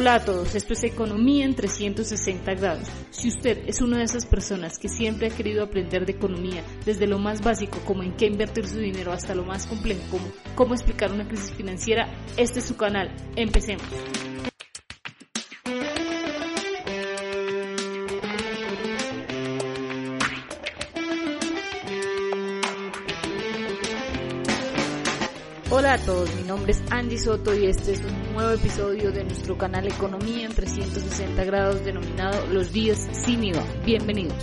Hola a todos, esto es Economía en 360 grados. Si usted es una de esas personas que siempre ha querido aprender de economía, desde lo más básico como en qué invertir su dinero hasta lo más complejo como cómo explicar una crisis financiera, este es su canal. Empecemos. Hola a todos, mi nombre es Andy Soto y este es un nuevo episodio de nuestro canal Economía en 360 grados denominado Los días sin IVA. Bienvenidos.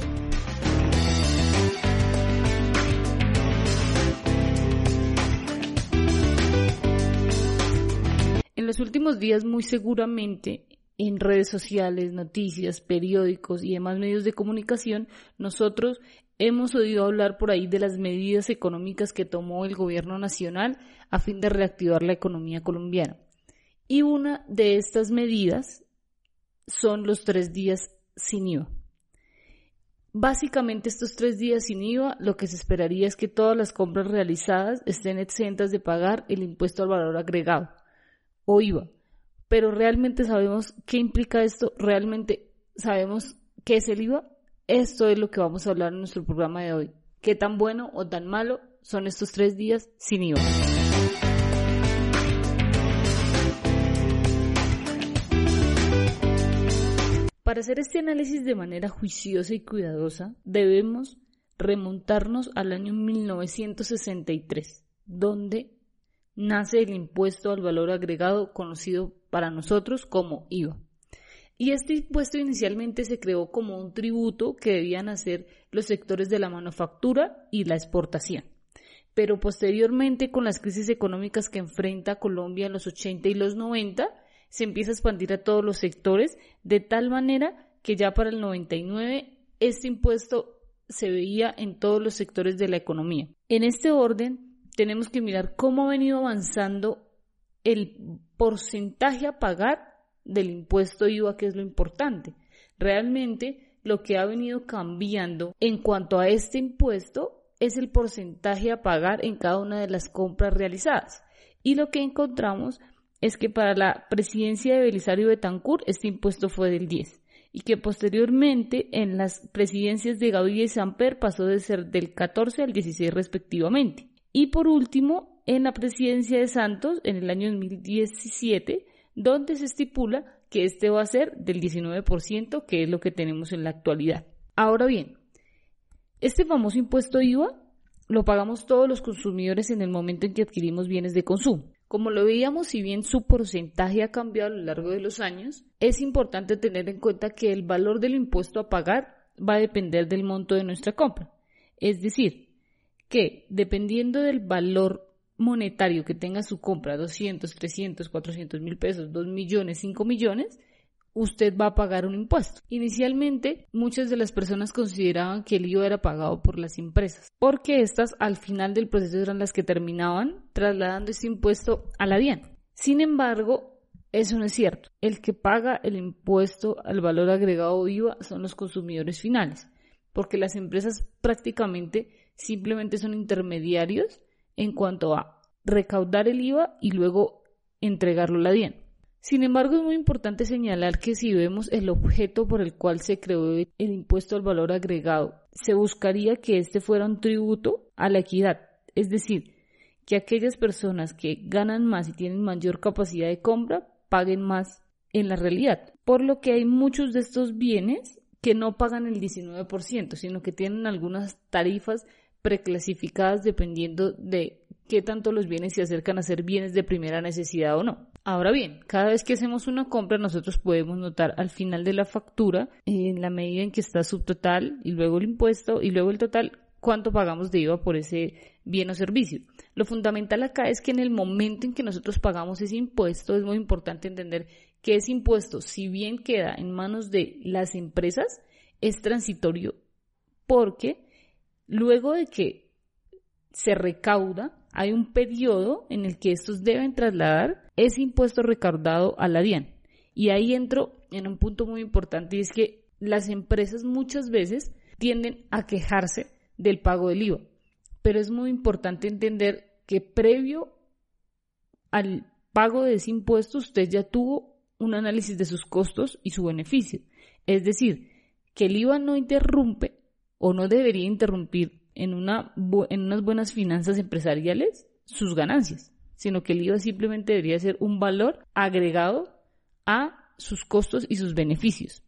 En los últimos días muy seguramente en redes sociales, noticias, periódicos y demás medios de comunicación, nosotros hemos oído hablar por ahí de las medidas económicas que tomó el gobierno nacional a fin de reactivar la economía colombiana. Y una de estas medidas son los tres días sin IVA. Básicamente estos tres días sin IVA lo que se esperaría es que todas las compras realizadas estén exentas de pagar el impuesto al valor agregado o IVA. Pero realmente sabemos qué implica esto, realmente sabemos qué es el IVA. Esto es lo que vamos a hablar en nuestro programa de hoy. ¿Qué tan bueno o tan malo son estos tres días sin IVA? Para hacer este análisis de manera juiciosa y cuidadosa, debemos remontarnos al año 1963, donde nace el impuesto al valor agregado conocido para nosotros como IVA. Y este impuesto inicialmente se creó como un tributo que debían hacer los sectores de la manufactura y la exportación. Pero posteriormente, con las crisis económicas que enfrenta Colombia en los 80 y los 90, se empieza a expandir a todos los sectores, de tal manera que ya para el 99 este impuesto se veía en todos los sectores de la economía. En este orden, tenemos que mirar cómo ha venido avanzando el porcentaje a pagar del impuesto IVA, que es lo importante. Realmente, lo que ha venido cambiando en cuanto a este impuesto es el porcentaje a pagar en cada una de las compras realizadas. Y lo que encontramos es que para la presidencia de Belisario Betancourt este impuesto fue del 10 y que posteriormente en las presidencias de Gaviria y Samper pasó de ser del 14 al 16 respectivamente. Y por último, en la presidencia de Santos en el año 2017, donde se estipula que este va a ser del 19%, que es lo que tenemos en la actualidad. Ahora bien, este famoso impuesto IVA lo pagamos todos los consumidores en el momento en que adquirimos bienes de consumo. Como lo veíamos, si bien su porcentaje ha cambiado a lo largo de los años, es importante tener en cuenta que el valor del impuesto a pagar va a depender del monto de nuestra compra. Es decir, que dependiendo del valor monetario que tenga su compra, 200, 300, 400 mil pesos, 2 millones, 5 millones, usted va a pagar un impuesto. Inicialmente, muchas de las personas consideraban que el IVA era pagado por las empresas, porque estas al final del proceso eran las que terminaban trasladando ese impuesto a la DIAN. Sin embargo, eso no es cierto. El que paga el impuesto al valor agregado IVA son los consumidores finales, porque las empresas prácticamente simplemente son intermediarios en cuanto a recaudar el IVA y luego entregarlo a la DIAN. Sin embargo, es muy importante señalar que si vemos el objeto por el cual se creó el impuesto al valor agregado, se buscaría que este fuera un tributo a la equidad, es decir, que aquellas personas que ganan más y tienen mayor capacidad de compra paguen más en la realidad, por lo que hay muchos de estos bienes que no pagan el 19%, sino que tienen algunas tarifas preclasificadas dependiendo de qué tanto los bienes se acercan a ser bienes de primera necesidad o no. Ahora bien, cada vez que hacemos una compra nosotros podemos notar al final de la factura, en la medida en que está subtotal y luego el impuesto y luego el total, cuánto pagamos de IVA por ese bien o servicio. Lo fundamental acá es que en el momento en que nosotros pagamos ese impuesto es muy importante entender que ese impuesto, si bien queda en manos de las empresas, es transitorio porque luego de que se recauda, hay un periodo en el que estos deben trasladar ese impuesto recaudado a la DIAN. Y ahí entro en un punto muy importante y es que las empresas muchas veces tienden a quejarse del pago del IVA. Pero es muy importante entender que previo al pago de ese impuesto usted ya tuvo un análisis de sus costos y su beneficio. Es decir, que el IVA no interrumpe o no debería interrumpir en, una, en unas buenas finanzas empresariales sus ganancias, sino que el IVA simplemente debería ser un valor agregado a sus costos y sus beneficios.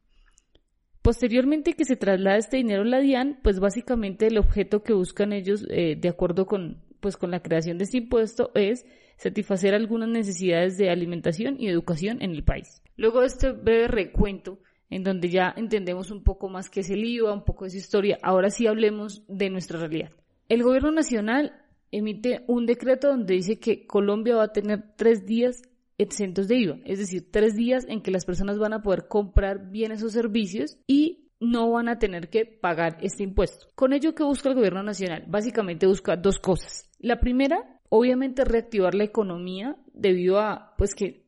Posteriormente que se traslada este dinero a la DIAN, pues básicamente el objeto que buscan ellos, eh, de acuerdo con, pues con la creación de este impuesto, es satisfacer algunas necesidades de alimentación y educación en el país. Luego de este breve recuento, en donde ya entendemos un poco más qué es el IVA, un poco de su historia, ahora sí hablemos de nuestra realidad. El gobierno nacional emite un decreto donde dice que Colombia va a tener tres días exentos de IVA, es decir, tres días en que las personas van a poder comprar bienes o servicios y no van a tener que pagar este impuesto. Con ello, ¿qué busca el gobierno nacional? Básicamente busca dos cosas. La primera, obviamente, reactivar la economía debido a, pues que,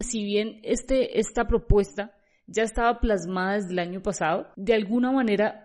si bien este, esta propuesta ya estaba plasmada desde el año pasado, de alguna manera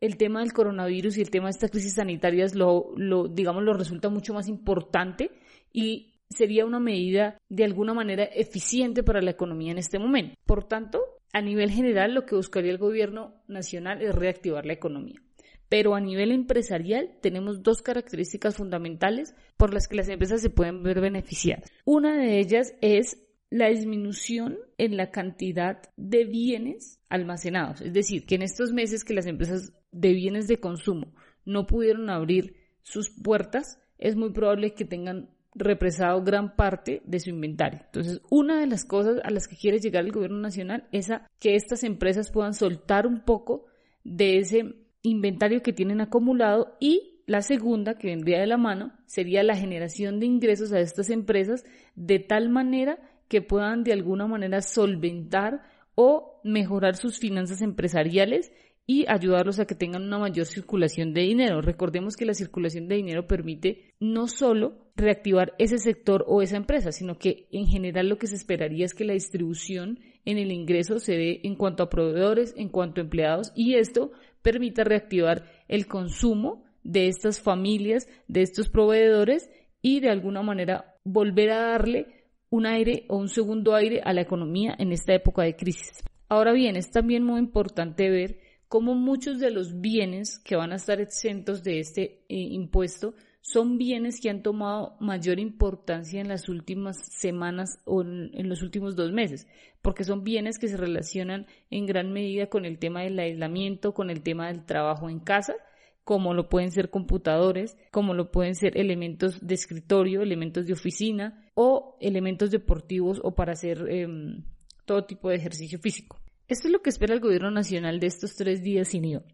el tema del coronavirus y el tema de estas crisis sanitarias lo, lo digamos, lo resulta mucho más importante y sería una medida de alguna manera eficiente para la economía en este momento. Por tanto, a nivel general, lo que buscaría el gobierno nacional es reactivar la economía. Pero a nivel empresarial tenemos dos características fundamentales por las que las empresas se pueden ver beneficiadas. Una de ellas es la disminución en la cantidad de bienes almacenados. Es decir, que en estos meses que las empresas de bienes de consumo no pudieron abrir sus puertas, es muy probable que tengan represado gran parte de su inventario. Entonces, una de las cosas a las que quiere llegar el gobierno nacional es a que estas empresas puedan soltar un poco de ese inventario que tienen acumulado y la segunda, que vendría de la mano, sería la generación de ingresos a estas empresas de tal manera que puedan de alguna manera solventar o mejorar sus finanzas empresariales y ayudarlos a que tengan una mayor circulación de dinero. Recordemos que la circulación de dinero permite no solo reactivar ese sector o esa empresa, sino que en general lo que se esperaría es que la distribución en el ingreso se dé en cuanto a proveedores, en cuanto a empleados y esto permita reactivar el consumo de estas familias, de estos proveedores y de alguna manera volver a darle un aire o un segundo aire a la economía en esta época de crisis. Ahora bien, es también muy importante ver como muchos de los bienes que van a estar exentos de este eh, impuesto son bienes que han tomado mayor importancia en las últimas semanas o en, los últimos dos meses, porque son bienes que se relacionan en gran medida con el tema del aislamiento, con el tema del trabajo en casa, como lo pueden ser computadores, como lo pueden ser elementos de escritorio, elementos de oficina o elementos deportivos o para hacer em, todo tipo de ejercicio físico. Esto es lo que espera el gobierno nacional de estos tres días sin IVA.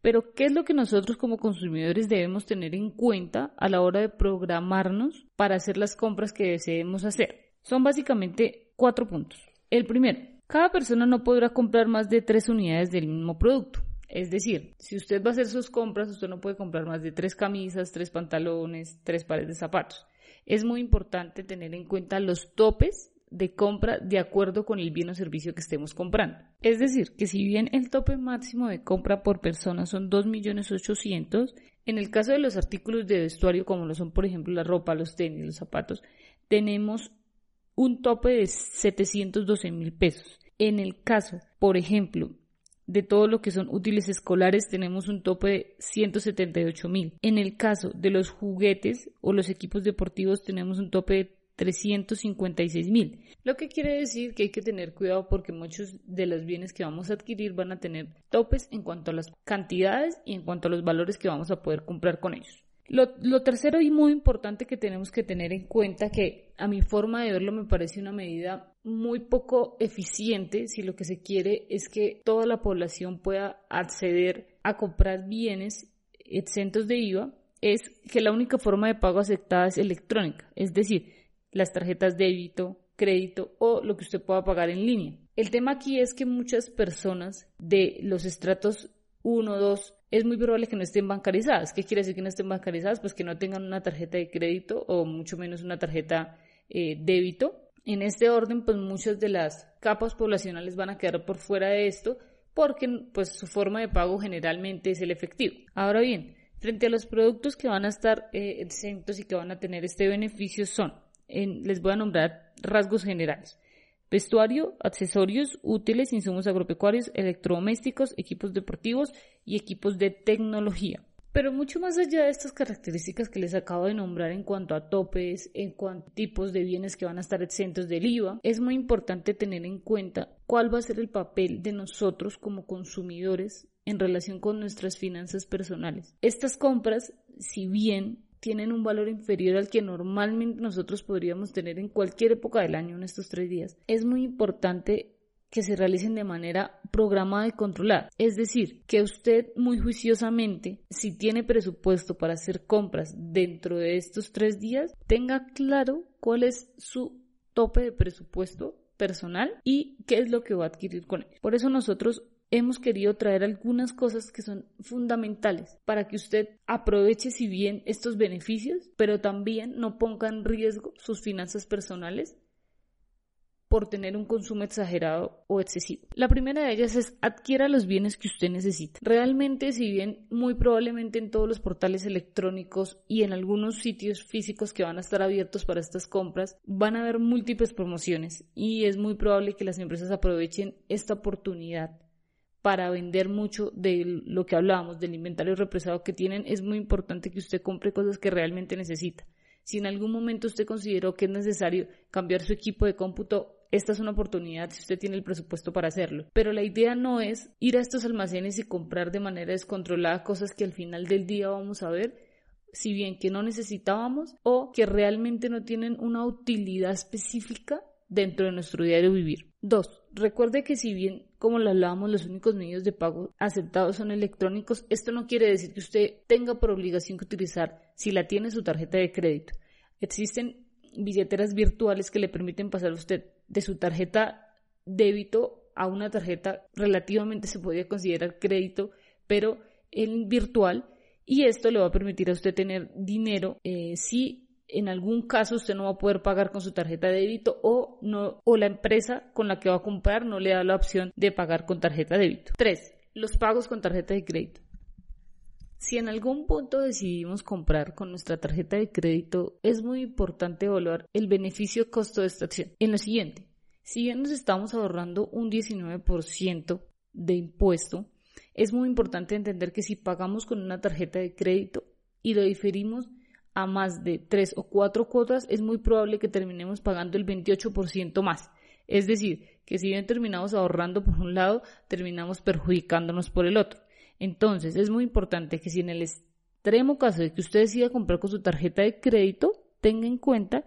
Pero, ¿qué es lo que nosotros como consumidores debemos tener en cuenta a la hora de programarnos para hacer las compras que deseemos hacer? Son básicamente cuatro puntos. El primero, cada persona no podrá comprar más de tres unidades del mismo producto. Es decir, si usted va a hacer sus compras, usted no puede comprar más de tres camisas, tres pantalones, tres pares de zapatos. Es muy importante tener en cuenta los topes de compra de acuerdo con el bien o servicio que estemos comprando. Es decir, que si bien el tope máximo de compra por persona son 2.800.000, en el caso de los artículos de vestuario como lo son por ejemplo la ropa, los tenis, los zapatos, tenemos un tope de 712 mil pesos. En el caso, por ejemplo, de todo lo que son útiles escolares tenemos un tope de 178 mil. En el caso de los juguetes o los equipos deportivos tenemos un tope de 356 mil. Lo que quiere decir que hay que tener cuidado porque muchos de los bienes que vamos a adquirir van a tener topes en cuanto a las cantidades y en cuanto a los valores que vamos a poder comprar con ellos. Lo, tercero y muy importante que tenemos que tener en cuenta, que a mi forma de verlo me parece una medida muy poco eficiente si lo que se quiere es que toda la población pueda acceder a comprar bienes exentos de IVA, es que la única forma de pago aceptada es electrónica. Es decir, las tarjetas débito, crédito o lo que usted pueda pagar en línea. El tema aquí es que muchas personas de los estratos 1, 2 es muy probable que no estén bancarizadas. ¿Qué quiere decir que no estén bancarizadas? Pues que no tengan una tarjeta de crédito o mucho menos una tarjeta eh, débito. En este orden, pues muchas de las capas poblacionales van a quedar por fuera de esto porque pues su forma de pago generalmente es el efectivo. Ahora bien, frente a los productos que van a estar eh, exentos y que van a tener este beneficio son, les voy a nombrar rasgos generales. Vestuario, accesorios, útiles, insumos agropecuarios, electrodomésticos, equipos deportivos y equipos de tecnología. Pero mucho más allá de estas características que les acabo de nombrar en cuanto a topes, en cuanto a tipos de bienes que van a estar exentos del IVA, es muy importante tener en cuenta cuál va a ser el papel de nosotros como consumidores en relación con nuestras finanzas personales. Estas compras, si bien tienen un valor inferior al que normalmente nosotros podríamos tener en cualquier época del año en estos tres días. Es muy importante que se realicen de manera programada y controlada. Es decir, que usted muy juiciosamente, si tiene presupuesto para hacer compras dentro de estos tres días, tenga claro cuál es su tope de presupuesto personal y qué es lo que va a adquirir con él. Por eso nosotros hemos querido traer algunas cosas que son fundamentales para que usted aproveche si bien estos beneficios, pero también no ponga en riesgo sus finanzas personales por tener un consumo exagerado o excesivo. La primera de ellas es adquiera los bienes que usted necesita. Realmente, si bien muy probablemente en todos los portales electrónicos y en algunos sitios físicos que van a estar abiertos para estas compras, van a haber múltiples promociones y es muy probable que las empresas aprovechen esta oportunidad para vender mucho de lo que hablábamos, del inventario represado que tienen, es muy importante que usted compre cosas que realmente necesita. Si en algún momento usted consideró que es necesario cambiar su equipo de cómputo, esta es una oportunidad si usted tiene el presupuesto para hacerlo. Pero la idea no es ir a estos almacenes y comprar de manera descontrolada cosas que al final del día vamos a ver si bien que no necesitábamos o que realmente no tienen una utilidad específica dentro de nuestro diario vivir. Dos, recuerde que si bien, como lo hablábamos, los únicos medios de pago aceptados son electrónicos, esto no quiere decir que usted tenga por obligación que utilizar, si la tiene, su tarjeta de crédito. Existen billeteras virtuales que le permiten pasar a usted de su tarjeta débito a una tarjeta relativamente se podría considerar crédito, pero en virtual, y esto le va a permitir a usted tener dinero eh, si en algún caso usted no va a poder pagar con su tarjeta de débito o no o la empresa con la que va a comprar no le da la opción de pagar con tarjeta de débito. 3. Los pagos con tarjeta de crédito. Si en algún punto decidimos comprar con nuestra tarjeta de crédito, es muy importante evaluar el beneficio costo de esta acción. En lo siguiente, si bien nos estamos ahorrando un 19% de impuesto, es muy importante entender que si pagamos con una tarjeta de crédito y lo diferimos a más de tres o cuatro cuotas, es muy probable que terminemos pagando el 28% más. Es decir, que si bien terminamos ahorrando por un lado, terminamos perjudicándonos por el otro. Entonces, es muy importante que si en el extremo caso de que usted decida comprar con su tarjeta de crédito, tenga en cuenta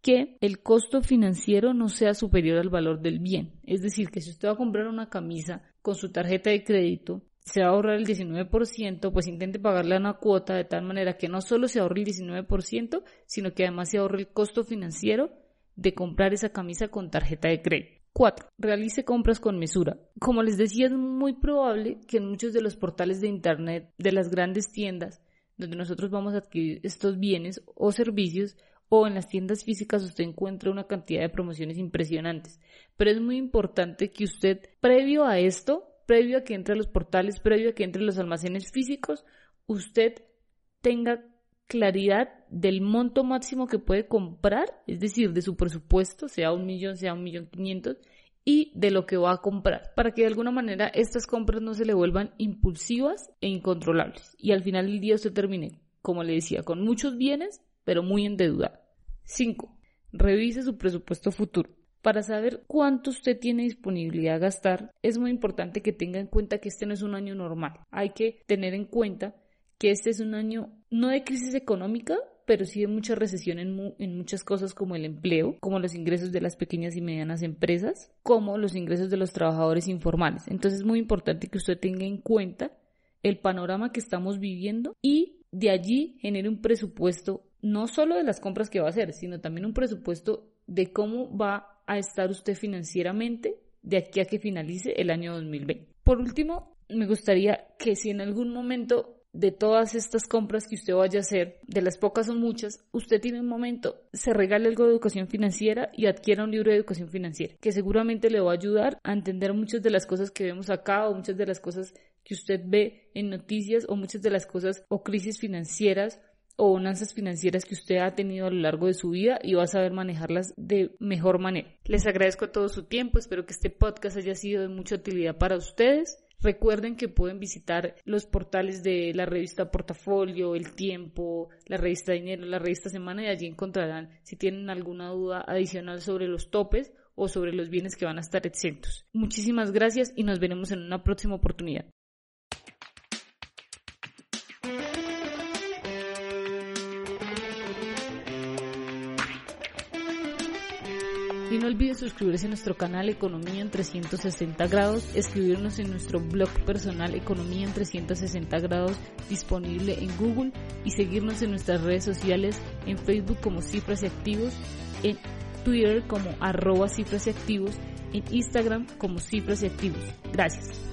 que el costo financiero no sea superior al valor del bien. Es decir, que si usted va a comprar una camisa con su tarjeta de crédito se va a ahorrar el 19%, pues intente pagarle una cuota de tal manera que no solo se ahorre el 19%, sino que además se ahorre el costo financiero de comprar esa camisa con tarjeta de crédito. 4. Realice compras con mesura. Como les decía, es muy probable que en muchos de los portales de Internet de las grandes tiendas donde nosotros vamos a adquirir estos bienes o servicios o en las tiendas físicas usted encuentra una cantidad de promociones impresionantes. Pero es muy importante que usted, previo a esto, previo a que entre a los portales, previo a que entre a los almacenes físicos, usted tenga claridad del monto máximo que puede comprar, es decir, de su presupuesto, sea un millón, sea un millón quinientos, y de lo que va a comprar, para que de alguna manera estas compras no se le vuelvan impulsivas e incontrolables. Y al final del día usted termine, como le decía, con muchos bienes, pero muy endeudado. 5. Revise su presupuesto futuro. Para saber cuánto usted tiene disponibilidad a gastar, es muy importante que tenga en cuenta que este no es un año normal. Hay que tener en cuenta que este es un año no de crisis económica, pero sí de mucha recesión en, muchas cosas como el empleo, como los ingresos de las pequeñas y medianas empresas, como los ingresos de los trabajadores informales. Entonces es muy importante que usted tenga en cuenta el panorama que estamos viviendo y de allí genere un presupuesto no solo de las compras que va a hacer, sino también un presupuesto de cómo va a estar usted financieramente de aquí a que finalice el año 2020. Por último, me gustaría que si en algún momento de todas estas compras que usted vaya a hacer, de las pocas o muchas, usted tiene un momento, se regale algo de educación financiera y adquiera un libro de educación financiera, que seguramente le va a ayudar a entender muchas de las cosas que vemos acá o muchas de las cosas que usted ve en noticias o muchas de las cosas o crisis financieras o bonanzas financieras que usted ha tenido a lo largo de su vida y va a saber manejarlas de mejor manera. Les agradezco todo su tiempo, espero que este podcast haya sido de mucha utilidad para ustedes. Recuerden que pueden visitar los portales de la revista Portafolio, El Tiempo, la revista Dinero, la revista Semana y allí encontrarán si tienen alguna duda adicional sobre los topes o sobre los bienes que van a estar exentos. Muchísimas gracias y nos veremos en una próxima oportunidad. No olviden suscribirse a nuestro canal Economía en 360 grados, escribirnos en nuestro blog personal Economía en 360 grados disponible en Google y seguirnos en nuestras redes sociales en Facebook como Cifras y Activos, en Twitter como arroba Cifras y Activos, en Instagram como Cifras y Activos. Gracias.